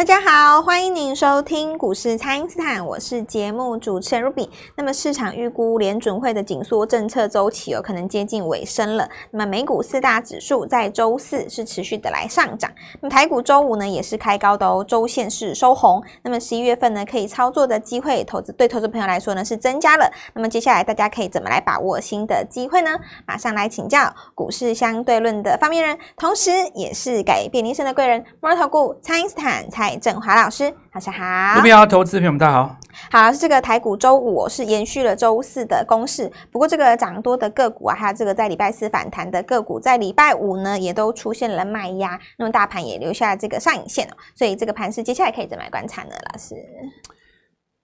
大家好，欢迎您收听股市蔡因斯坦，我是节目主持人 Ruby。那么市场预估联准会的紧缩政策周期有可能接近尾声了。那么美股四大指数在周四是持续的来上涨，那么台股周五呢也是开高的哦，周线是收红。那么十一月份呢可以操作的机会，投资对投资朋友来说呢是增加了。那么接下来大家可以怎么来把握新的机会呢？马上来请教股市相对论的发明人，同时也是改变人生的贵人——摩尔投顾蔡因斯坦蔡。郑华老师，老师好。股票投资朋友们，大家好。好，这个台股周五是延续了周四的攻势，不过这个涨多的个股啊，还有这个在礼拜四反弹的个股，在礼拜五呢也都出现了卖压，那么大盘也留下了这个上影线哦。所以这个盘势接下来可以怎么来观察呢？老师，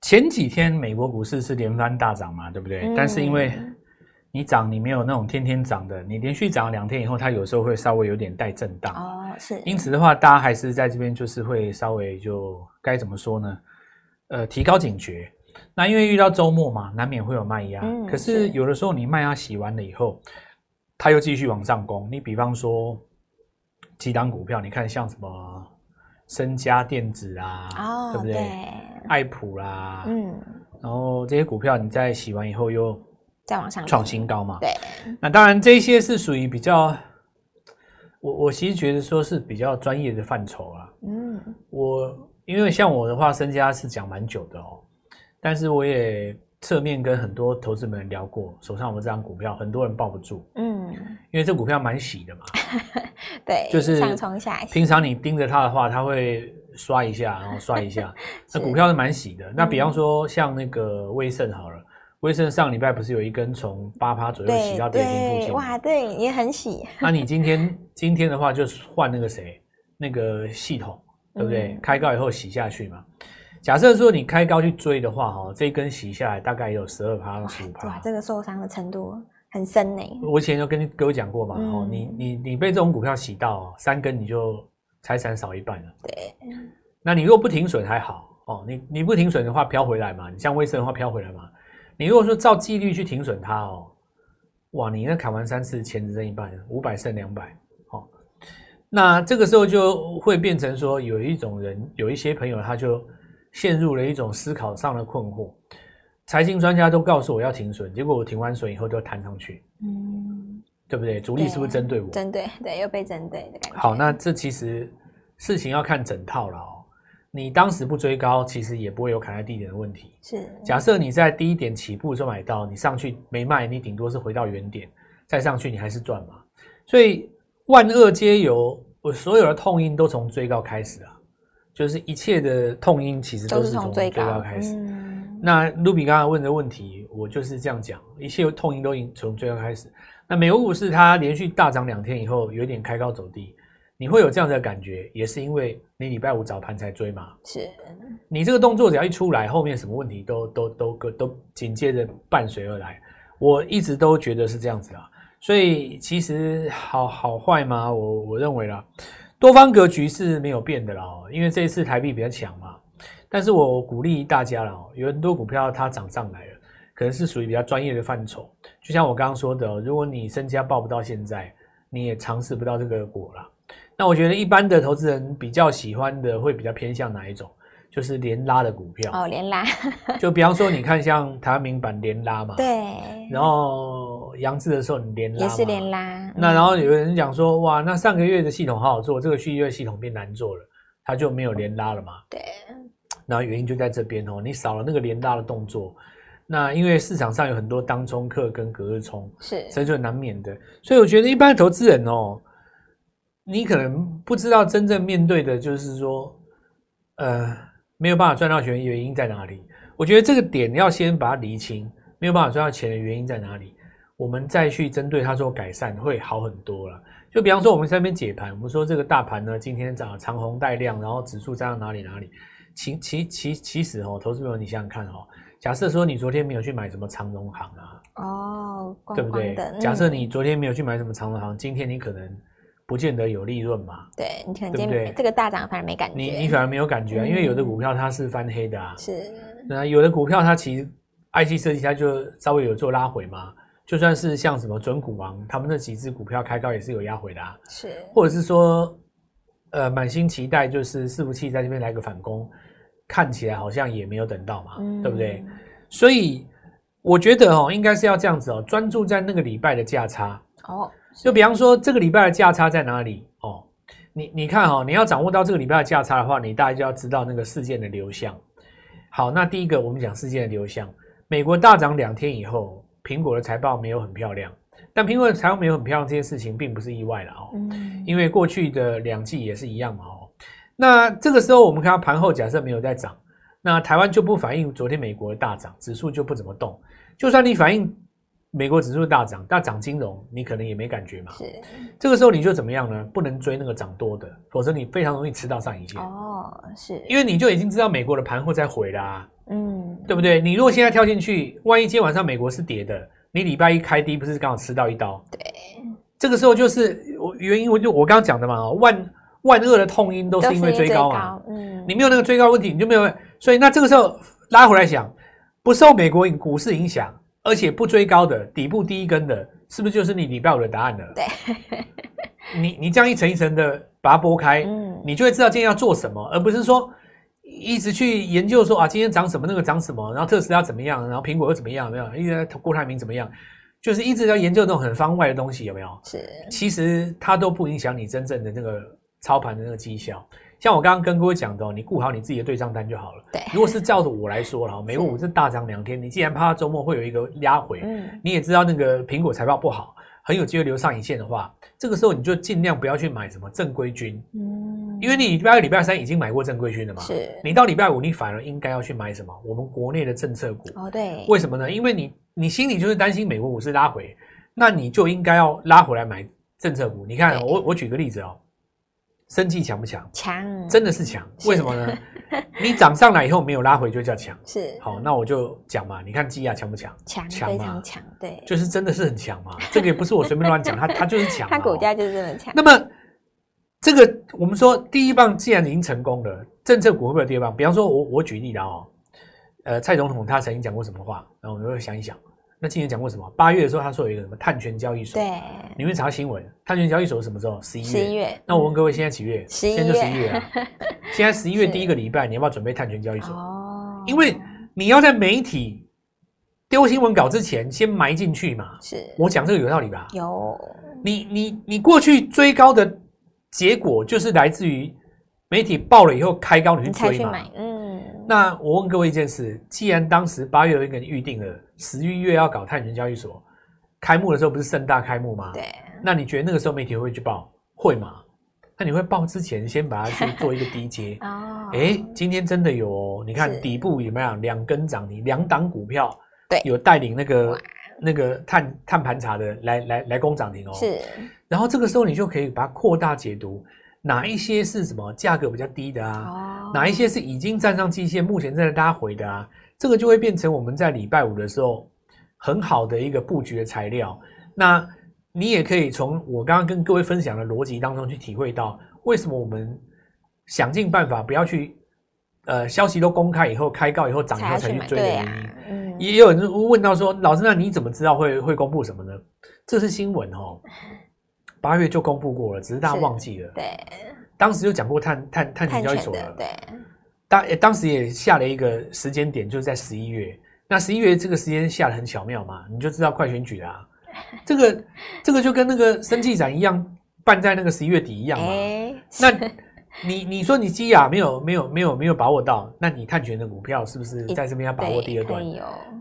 前几天美国股市是连番大涨嘛，对不对？嗯、但是因为你涨，你没有那种天天涨的，你连续涨两天以后，它有时候会稍微有点带震荡哦，是。因此的话，大家还是在这边就是会稍微就该怎么说呢？呃，提高警觉。那因为遇到周末嘛，难免会有卖压。嗯。可是有的时候你卖压洗完了以后，它又继续往上攻。你比方说几档股票，你看像什么升佳电子啊，哦，对不对？对。爱普啦，嗯。然后这些股票你在洗完以后又。再往上创新高嘛？对，那当然这些是属于比较，我我其实觉得说是比较专业的范畴啊。嗯，我因为像我的话，身家是讲蛮久的哦，但是我也侧面跟很多投资们聊过，手上我们这张股票，很多人抱不住。嗯，因为这股票蛮喜的嘛。对，就是上冲下洗。平常你盯着它的话，它会刷一下，然后刷一下。那股票是蛮喜的。那比方说像那个威盛好了。威盛上礼拜不是有一根从八趴左右洗到跌停附近？哇，对，也很洗。那你今天今天的话，就换那个谁，那个系统，对不对？嗯、开高以后洗下去嘛。假设说你开高去追的话，哈，这一根洗下来大概也有十二趴到十五趴。哇，这个受伤的程度很深呢。我以前就跟你跟我讲过嘛，哦、嗯，你你你被这种股票洗到三根，你就财产少一半了。对。那你如果不停损还好哦，你你不停损的话飘回来嘛，你像威盛的话飘回来嘛。你如果说照纪律去停损它哦，哇，你那砍完三次钱只剩一半，五百剩两百，好，那这个时候就会变成说，有一种人，有一些朋友他就陷入了一种思考上的困惑。财经专家都告诉我要停损，结果我停完损以后就弹上去，嗯，对不对？主力是不是针对我？针对，对，又被针对的感觉。好，那这其实事情要看整套了哦。你当时不追高，其实也不会有砍在低点的问题。是，假设你在低点起步的时候买到，你上去没卖，你顶多是回到原点，再上去你还是赚嘛。所以万恶皆有，我所有的痛因都从追高开始啊，就是一切的痛因其实都是从追高开始。嗯、那卢比刚才问的问题，我就是这样讲，一切痛因都从追高开始。那美国股市它连续大涨两天以后，有点开高走低。你会有这样的感觉，也是因为你礼拜五早盘才追嘛？是。你这个动作只要一出来，后面什么问题都都都都紧接着伴随而来。我一直都觉得是这样子啊。所以其实好好坏吗？我我认为啦，多方格局是没有变的啦。因为这一次台币比较强嘛。但是我鼓励大家啦，有很多股票它涨上来了，可能是属于比较专业的范畴。就像我刚刚说的，如果你身家抱不到现在，你也尝试不到这个果啦。那我觉得一般的投资人比较喜欢的会比较偏向哪一种？就是连拉的股票哦，连拉。就比方说，你看像台湾名版连拉嘛，对。然后扬智的时候你连拉也是连拉。那然后有人讲说，哇，那上个月的系统好好做，这个续月系统变难做了，它就没有连拉了嘛？对。然后原因就在这边哦，你少了那个连拉的动作，那因为市场上有很多当冲客跟隔日冲，是，所以就难免的。所以我觉得一般的投资人哦。你可能不知道真正面对的就是说，呃，没有办法赚到钱的原因在哪里？我觉得这个点要先把它厘清，没有办法赚到钱的原因在哪里？我们再去针对它做改善，会好很多了。就比方说，我们在那边解盘，我们说这个大盘呢，今天涨长红带量，然后指数涨到哪里哪里？其其其其实哦，投资朋友你想想看哦，假设说你昨天没有去买什么长荣行啊，哦，光光对不对？嗯、假设你昨天没有去买什么长荣行，今天你可能。不见得有利润嘛？对，你可能今天这个大涨反而没感觉。你你反而没有感觉啊，嗯、因为有的股票它是翻黑的啊。是。那有的股票它其实 IC 设计它就稍微有做拉回嘛，就算是像什么准股王，他们那几只股票开高也是有压回的啊。是。或者是说呃满心期待，就是伺服器在这边来个反攻，看起来好像也没有等到嘛，嗯、对不对？所以我觉得哦，应该是要这样子哦，专注在那个礼拜的价差哦。就比方说这个礼拜的价差在哪里哦？你你看哈、哦，你要掌握到这个礼拜的价差的话，你大概就要知道那个事件的流向。好，那第一个我们讲事件的流向，美国大涨两天以后，苹果的财报没有很漂亮。但苹果的财报没有很漂亮，这件事情并不是意外了哦。嗯，因为过去的两季也是一样嘛哦。那这个时候我们看到盘后假设没有在涨，那台湾就不反映昨天美国的大涨，指数就不怎么动。就算你反映美国指数大涨，大涨金融你可能也没感觉嘛。是。这个时候你就怎么样呢？不能追那个涨多的，否则你非常容易吃到上影线。哦，是。因为你就已经知道美国的盘会再回啦。嗯，对不对？你如果现在跳进去，万一今天晚上美国是跌的。你礼拜一开低不是刚好吃到一刀？对，这个时候就是我原因，我就我刚刚讲的嘛，万万恶的痛因都是因为追高嘛。嗯，你没有那个追高问题，你就没有。所以那这个时候拉回来想，不受美国股市影响，而且不追高的底部第一根的，是不是就是你礼拜五的答案了？对，你你这样一层一层的把它剥开，嗯，你就会知道今天要做什么，而不是说。一直去研究说啊，今天涨什么，那个涨什么，然后特斯拉怎么样，然后苹果又怎么样，没有？一直在郭台铭怎么样，就是一直在研究那种很方外的东西，有没有？是，其实它都不影响你真正的那个操盘的那个绩效。像我刚刚跟各位讲的，你顾好你自己的对账单就好了。对，如果是照着我来说了，美国股市大涨两天，你既然怕它周末会有一个压回，嗯，你也知道那个苹果财报不好。很有机会留上影线的话，这个时候你就尽量不要去买什么正规军，嗯，因为你礼拜二、礼拜三已经买过正规军了嘛，是。你到礼拜五，你反而应该要去买什么？我们国内的政策股哦，对。为什么呢？因为你你心里就是担心美国股市拉回，那你就应该要拉回来买政策股。你看，我我举个例子哦。生技强不强？强，真的是强。为什么呢？你涨上来以后没有拉回就叫强。是。好，那我就讲嘛。你看基亚强不强？强，非常强。对，就是真的是很强嘛。这个也不是我随便乱讲，它它就是强。它股价就是这么强。那么这个我们说第一棒既然已经成功了，政策股会不会有第二棒？比方说我我举例了哦，呃，蔡总统他曾经讲过什么话？然后我们会想一想。那今年讲过什么？八月的时候，他说有一个什么碳权交易所。对，你会查新闻？碳权交易所是什么时候？十一月。十一月。那我问各位，现在几月？十一月。现在就十一月啊。现在十一月第一个礼拜，你要不要准备碳权交易所？哦。因为你要在媒体丢新闻稿之前，先埋进去嘛。是。我讲这个有道理吧？有。你你你过去追高的结果，就是来自于媒体爆了以后开高，你去追嘛。嗯。那我问各位一件事：既然当时八月有一个预定了，十一月要搞碳权交易所开幕的时候，不是盛大开幕吗？对。那你觉得那个时候媒体会去报？会吗？那你会报之前先把它去 做一个低阶哦。哎，今天真的有哦，你看底部有没有两根涨停，两档股票对，有带领那个那个碳碳盘查的来来来攻涨停哦。是。然后这个时候你就可以把它扩大解读。哪一些是什么价格比较低的啊？Oh. 哪一些是已经站上季线，目前正在拉回的啊？这个就会变成我们在礼拜五的时候很好的一个布局的材料。那你也可以从我刚刚跟各位分享的逻辑当中去体会到，为什么我们想尽办法不要去呃消息都公开以后开告以后涨以后才去追的原因。啊嗯、也有人问到说，老师，那你怎么知道会会公布什么呢？这是新闻哦。八月就公布过了，只是大家忘记了。对，当时就讲过碳碳碳权交易所了。对，当当时也下了一个时间点，就是在十一月。那十一月这个时间下的很巧妙嘛，你就知道快选举啦、啊。这个这个就跟那个生技展一样，办在那个十一月底一样嘛。欸、那你你说你基亚没有没有没有没有把握到，那你碳权的股票是不是在这边要把握第二段？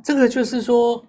这个就是说，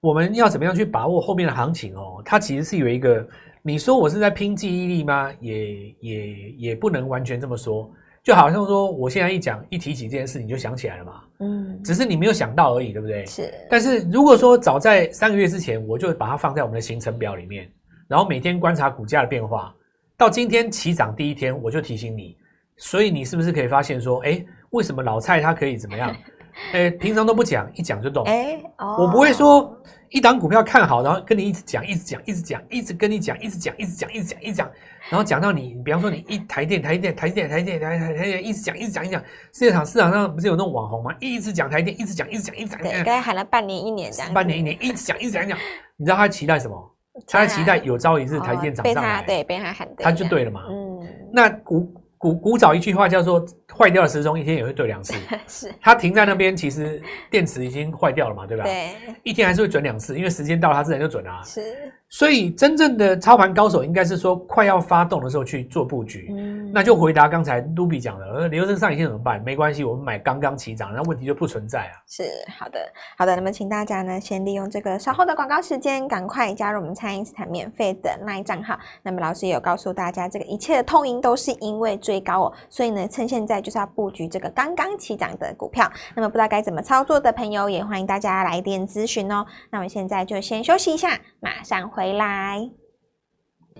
我们要怎么样去把握后面的行情哦？它其实是有一个。你说我是在拼记忆力吗？也也也不能完全这么说，就好像说我现在一讲一提起这件事，你就想起来了嘛。嗯，只是你没有想到而已，对不对？是。但是如果说早在三个月之前，我就把它放在我们的行程表里面，然后每天观察股价的变化，到今天起涨第一天，我就提醒你。所以你是不是可以发现说，哎，为什么老蔡他可以怎么样？哎，平常都不讲，一讲就懂。哎，哦，我不会说。一档股票看好，然后跟你一直讲，一直讲，一直讲，一直跟你讲，一直讲，一直讲，一直讲，一直讲，然后讲到你，比方说你一台电，台电，台电，台电，台台台电，一直讲，一直讲，一讲。市场市场上不是有那种网红吗？一直讲台电，一直讲，一直讲，一直讲。对，刚才喊了半年一年这样。半年一年，一直讲，一直讲，讲。你知道他期待什么？他在期待有朝一日台电涨上来，对，被他喊对，他就对了嘛。嗯，那股。古古早一句话叫做“坏掉的时钟一天也会对两次 ”，是它停在那边，其实电池已经坏掉了嘛，对吧？对，一天还是会准两次，因为时间到了，它自然就准了啊。是。所以，真正的操盘高手应该是说，快要发动的时候去做布局。嗯，那就回答刚才卢比讲的，呃，留声上影线怎么办？没关系，我们买刚刚起涨，那问题就不存在啊。是，好的，好的。那么，请大家呢，先利用这个稍后的广告时间，赶快加入我们蔡因斯坦免费的 LINE 账号。那么，老师也有告诉大家，这个一切的痛因都是因为追高哦，所以呢，趁现在就是要布局这个刚刚起涨的股票。那么，不知道该怎么操作的朋友，也欢迎大家来电咨询哦。那我们，现在就先休息一下，马上回回来。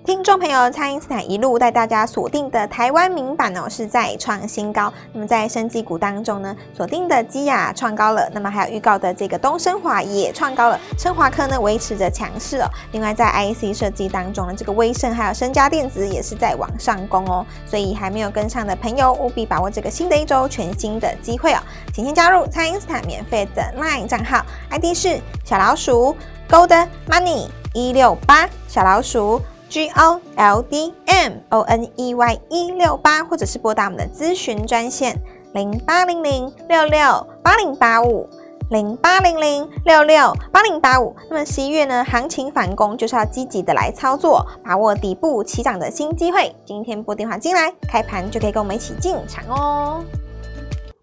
听众朋友，蔡因斯坦一路带大家锁定的台湾名版哦，是在创新高。那么在生技股当中呢，锁定的基亚创高了，那么还有预告的这个东升华也创高了，升华科呢维持着强势哦。另外在 IC 设计当中呢，这个威盛还有升佳电子也是在往上攻哦。所以还没有跟上的朋友，务必把握这个新的一周全新的机会哦。请先加入蔡因斯坦免费的 LINE 账号，ID 是小老鼠 Gold Money 一六八小老鼠。G O L D M O N E Y 一六八，或者是拨打我们的咨询专线零八零零六六八零八五零八零零六六八零八五。那么十一月呢，行情反攻就是要积极的来操作，把握底部起涨的新机会。今天拨电话进来，开盘就可以跟我们一起进场哦。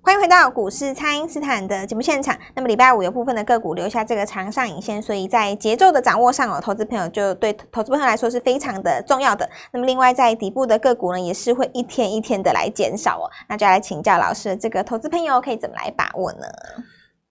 欢迎回到股市，蔡因斯坦的节目现场。那么礼拜五有部分的个股留下这个长上影线，所以在节奏的掌握上哦，投资朋友就对投资朋友来说是非常的重要的。那么另外在底部的个股呢，也是会一天一天的来减少哦。那就来请教老师，这个投资朋友可以怎么来把握呢？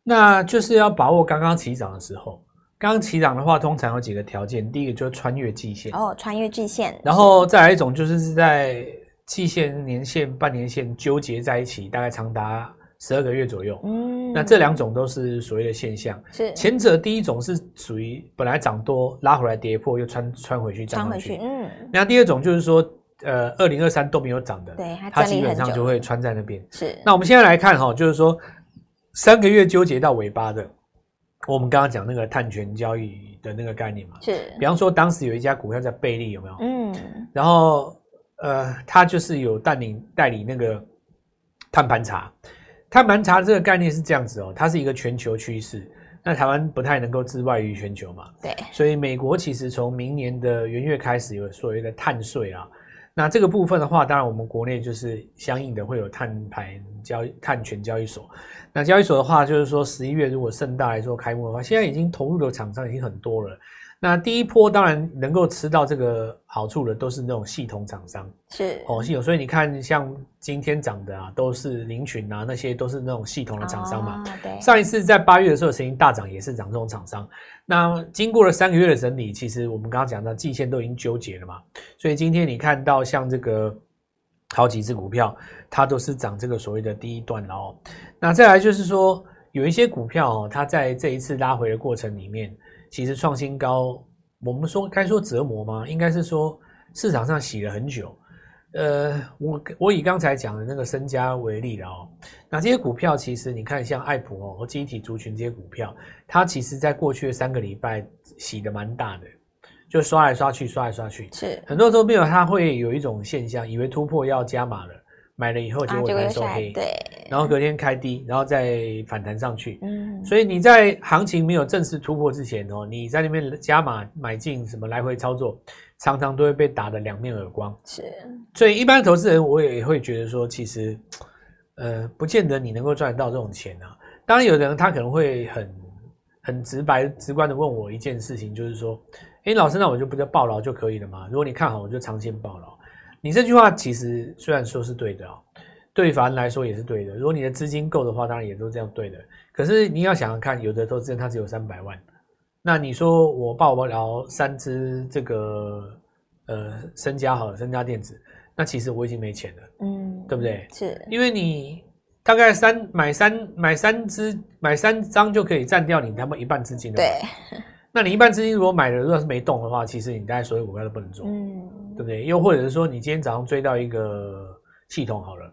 那就是要把握刚刚起涨的时候。刚刚起涨的话，通常有几个条件，第一个就是穿越季线哦，穿越季线，然后再来一种就是是在。季线、年线、半年线纠结在一起，大概长达十二个月左右。嗯，那这两种都是所谓的现象。是前者第一种是属于本来涨多拉回来跌破，又穿穿回去，涨回去。嗯，那第二种就是说，呃，二零二三都没有涨的，对，它基本上就会穿在那边。是。那我们现在来看哈，就是说三个月纠结到尾巴的，我们刚刚讲那个碳权交易的那个概念嘛。是。比方说，当时有一家股票在贝利，有没有？嗯。然后。呃，他就是有带领代理那个碳盘查，碳盘查这个概念是这样子哦，它是一个全球趋势。那台湾不太能够自外于全球嘛，对，所以美国其实从明年的元月开始有所谓的碳税啊。那这个部分的话，当然我们国内就是相应的会有碳盘交易、碳权交易所。那交易所的话，就是说十一月如果盛大来做开幕的话，现在已经投入的厂商已经很多了。那第一波当然能够吃到这个好处的，都是那种系统厂商，是哦系统。所以你看，像今天涨的啊，都是凌群啊，那些都是那种系统的厂商嘛。哦、对。上一次在八月的时候，曾经大涨，也是涨这种厂商。那经过了三个月的整理，其实我们刚刚讲到季线都已经纠结了嘛，所以今天你看到像这个好几只股票，它都是涨这个所谓的第一段哦。那再来就是说，有一些股票哦，它在这一次拉回的过程里面。其实创新高，我们说该说折磨吗？应该是说市场上洗了很久。呃，我我以刚才讲的那个身家为例了哦。那这些股票其实你看，像爱普哦和记忆体族群这些股票，它其实在过去的三个礼拜洗的蛮大的，就刷来刷去，刷来刷去。是很多时候没有，它会有一种现象，以为突破要加码了。买了以后结果还收黑，对，然后隔天开低，然后再反弹上去。嗯，所以你在行情没有正式突破之前哦，你在那边加码买进什么来回操作，常常都会被打的两面耳光。是，所以一般投资人我也会觉得说，其实呃，不见得你能够赚得到这种钱啊。当然，有的人他可能会很很直白直观的问我一件事情，就是说，哎，老师，那我就不叫暴牢就可以了吗？如果你看好，我就长线暴牢。你这句话其实虽然说是对的哦，对法人来说也是对的。如果你的资金够的话，当然也都这样对的。可是你要想想看，有的投资人他只有三百万，那你说我报不了三只这个呃升佳好了，升佳电子，那其实我已经没钱了，嗯，对不对？是，因为你大概三买三买三只买三张就可以占掉你他们一半资金了，对。那你一半资金如果买了，如果是没动的话，其实你大概所有股票都不能做，嗯，对不对？又或者是说，你今天早上追到一个系统好了，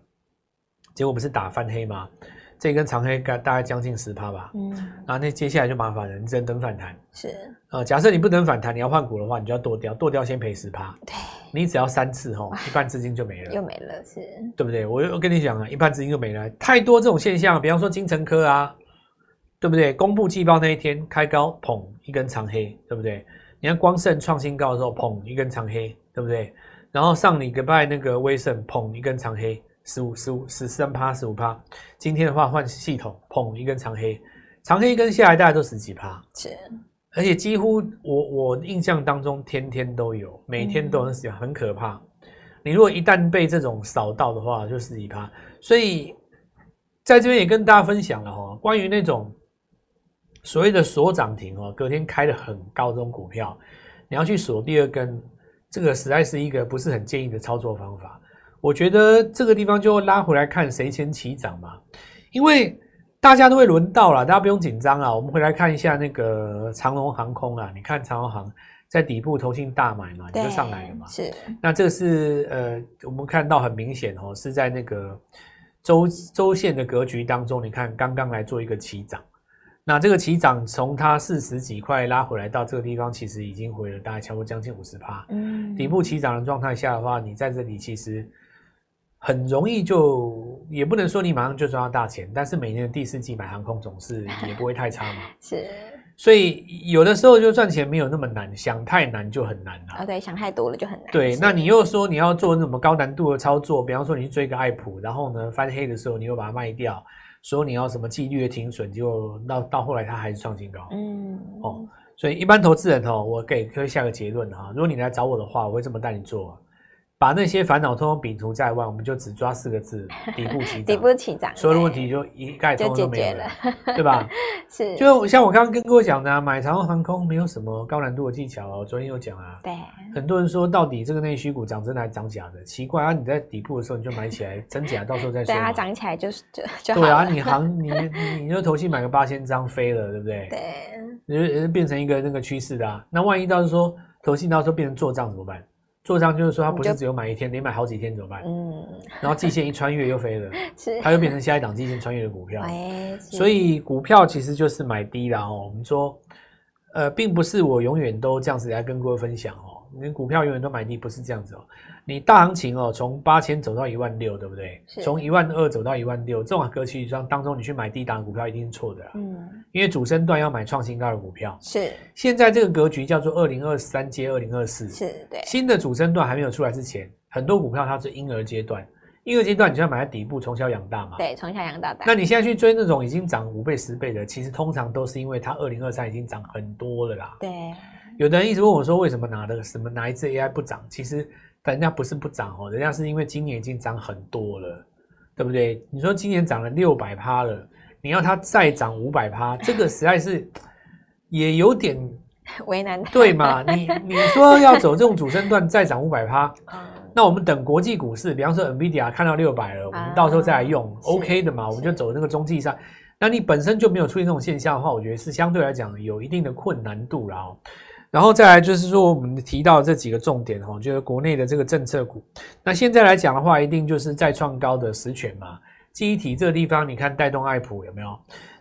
结果不是打翻黑吗？这根长黑大概将近十趴吧。嗯，然后那接下来就麻烦了，你只能等反弹。是，呃，假设你不等反弹，你要换股的话，你就要剁掉，剁掉先赔十趴。对，你只要三次吼，一半资金就没了，又没了，是，对不对？我我跟你讲啊，一半资金就没了，太多这种现象，比方说金城科啊，对不对？公布季报那一天开高，捧，一根长黑，对不对？你看光盛创新高的时候，捧，一根长黑，对不对？然后上礼拜那个威盛，捧，一根长黑。十五、十五、十三趴、十五趴。今天的话换系统，捧一根长黑，长黑一根下来，大概都十几趴。是，而且几乎我我印象当中，天天都有，每天都很很可怕。你如果一旦被这种扫到的话，就十几趴。所以在这边也跟大家分享了哈，关于那种所谓的锁涨停哦，隔天开的很高这种股票，你要去锁第二根，这个实在是一个不是很建议的操作方法。我觉得这个地方就拉回来看谁先起涨嘛，因为大家都会轮到了，大家不用紧张啊。我们回来看一下那个长龙航空啊，你看长龙航在底部投信大买嘛，你就上来了嘛。是。那这个是呃，我们看到很明显哦，是在那个周周线的格局当中，你看刚刚来做一个起涨，那这个起涨从它四十几块拉回来到这个地方，其实已经回了大概超过将近五十趴。嗯。底部起涨的状态下的话，你在这里其实。很容易就也不能说你马上就赚到大钱，但是每年的第四季买航空总是也不会太差嘛。是，所以有的时候就赚钱没有那么难，想太难就很难了。啊，对，想太多了就很难。对，那你又说你要做那么高难度的操作，比方说你去追个爱普，然后呢翻黑的时候你又把它卖掉，说你要什么纪律的停损，就到到后来它还是创新高。嗯，哦，所以一般投资人哦，我给可以下个结论哈，如果你来找我的话，我会这么带你做。把那些烦恼通通摒除在外，我们就只抓四个字：底部起 涨。底部起涨，所有的问题就一概通通都没有了，了对吧？是。就像我刚刚跟各位讲的、啊，买长荣航空没有什么高难度的技巧哦。昨天有讲啊，对。很多人说，到底这个内需股涨真的还涨假的？奇怪啊！你在底部的时候你就买起来，真假到时候再说。对啊，涨起来就是就就对啊，你行你你你就投信买个八千张飞了，对不对？对。就变成一个那个趋势的啊。那万一到时候说投信到时候变成做账怎么办？做账就是说，它不是只有买一天，连买好几天怎么办？嗯，然后季线一穿越又飞了，是，它又变成下一档季线穿越的股票。哎，所以股票其实就是买低了哦。我们说，呃，并不是我永远都这样子来跟各位分享哦。你股票永远都买低，不是这样子哦。你大行情哦，从八千走到一万六，对不对？从一万二走到一万六，这种格局上当中，你去买低档股票一定是错的。嗯，因为主升段要买创新高的股票。是。现在这个格局叫做二零二三接二零二四。是对。新的主升段还没有出来之前，很多股票它是婴儿阶段，婴儿阶段你就要买在底部，从小养大嘛。对，从小养到大。那你现在去追那种已经涨五倍、十倍的，其实通常都是因为它二零二三已经涨很多了啦。对。有的人一直问我说，为什么拿的什么哪一支 AI 不涨？其实。但人家不是不涨哦，人家是因为今年已经涨很多了，对不对？你说今年涨了六百趴了，你要它再涨五百趴，这个实在是也有点 为难，对嘛？你你说要走这种主升段再涨五百趴，那我们等国际股市，比方说 NVIDIA 看到六百了，我们到时候再来用，OK 的嘛？我们就走那个中继上。那你本身就没有出现这种现象的话，我觉得是相对来讲有一定的困难度了哦。然后再来就是说，我们提到这几个重点哈，就是国内的这个政策股。那现在来讲的话，一定就是再创高的十权嘛。记忆体这个地方，你看带动爱普有没有？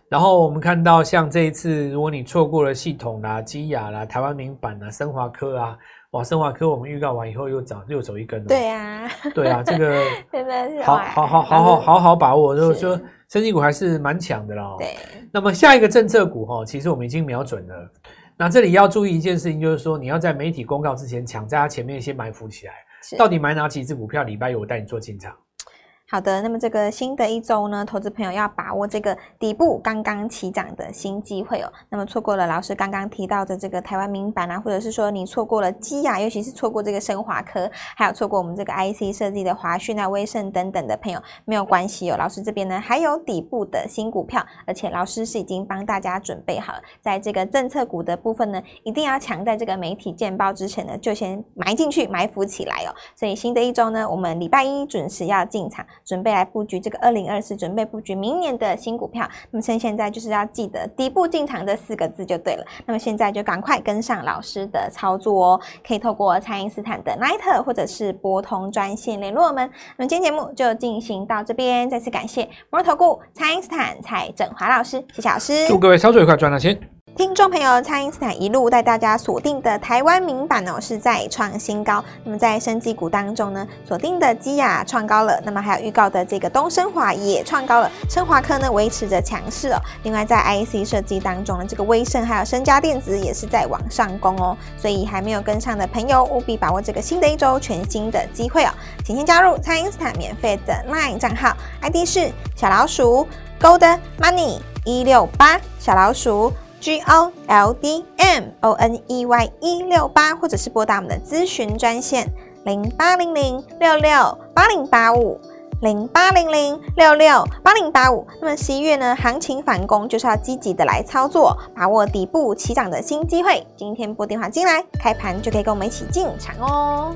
然后我们看到像这一次，如果你错过了系统啦、基亚啦、台湾名版啦、升华科啊，哇，升华科我们预告完以后又涨又走一根了。对呀、啊，对啊，这个 好好好好好好把握，就是说，生技股还是蛮强的啦。对。那么下一个政策股哈，其实我们已经瞄准了。那这里要注意一件事情，就是说你要在媒体公告之前抢在它前面先埋伏起来。到底买哪几只股票？礼拜一我带你做进场。好的，那么这个新的一周呢，投资朋友要把握这个底部刚刚起涨的新机会哦。那么错过了老师刚刚提到的这个台湾明板啊，或者是说你错过了基亚，尤其是错过这个升华科，还有错过我们这个 IC 设计的华讯啊、威盛等等的朋友，没有关系哦。老师这边呢还有底部的新股票，而且老师是已经帮大家准备好了，在这个政策股的部分呢，一定要抢在这个媒体见报之前呢，就先埋进去埋伏起来哦。所以新的一周呢，我们礼拜一准时要进场。准备来布局这个二零二四，准备布局明年的新股票。那么趁现在就是要记得底部进场这四个字就对了。那么现在就赶快跟上老师的操作哦，可以透过蔡因斯坦的 Line 或者是拨通专线联络我们。那么今天节目就进行到这边，再次感谢摩尔投顾蔡因斯坦蔡振华老师，谢谢老师，祝各位操作愉快，赚到钱。听众朋友，蔡因斯坦一路带大家锁定的台湾名版哦，是在创新高。那么在生技股当中呢，锁定的基亚创高了，那么还有预告的这个东升华也创高了，升华科呢维持着强势哦。另外在 IC 设计当中呢，这个威盛还有升佳电子也是在往上攻哦。所以还没有跟上的朋友，务必把握这个新的一周全新的机会哦。请先加入蔡因斯坦免费的 LINE 账号，ID 是小老鼠 Gold Money 一六八小老鼠。G O L D M O N E Y 一六八，或者是拨打我们的咨询专线零八零零六六八零八五零八零零六六八零八五。那么十一月呢，行情反攻就是要积极的来操作，把握底部起涨的新机会。今天拨电话进来，开盘就可以跟我们一起进场哦。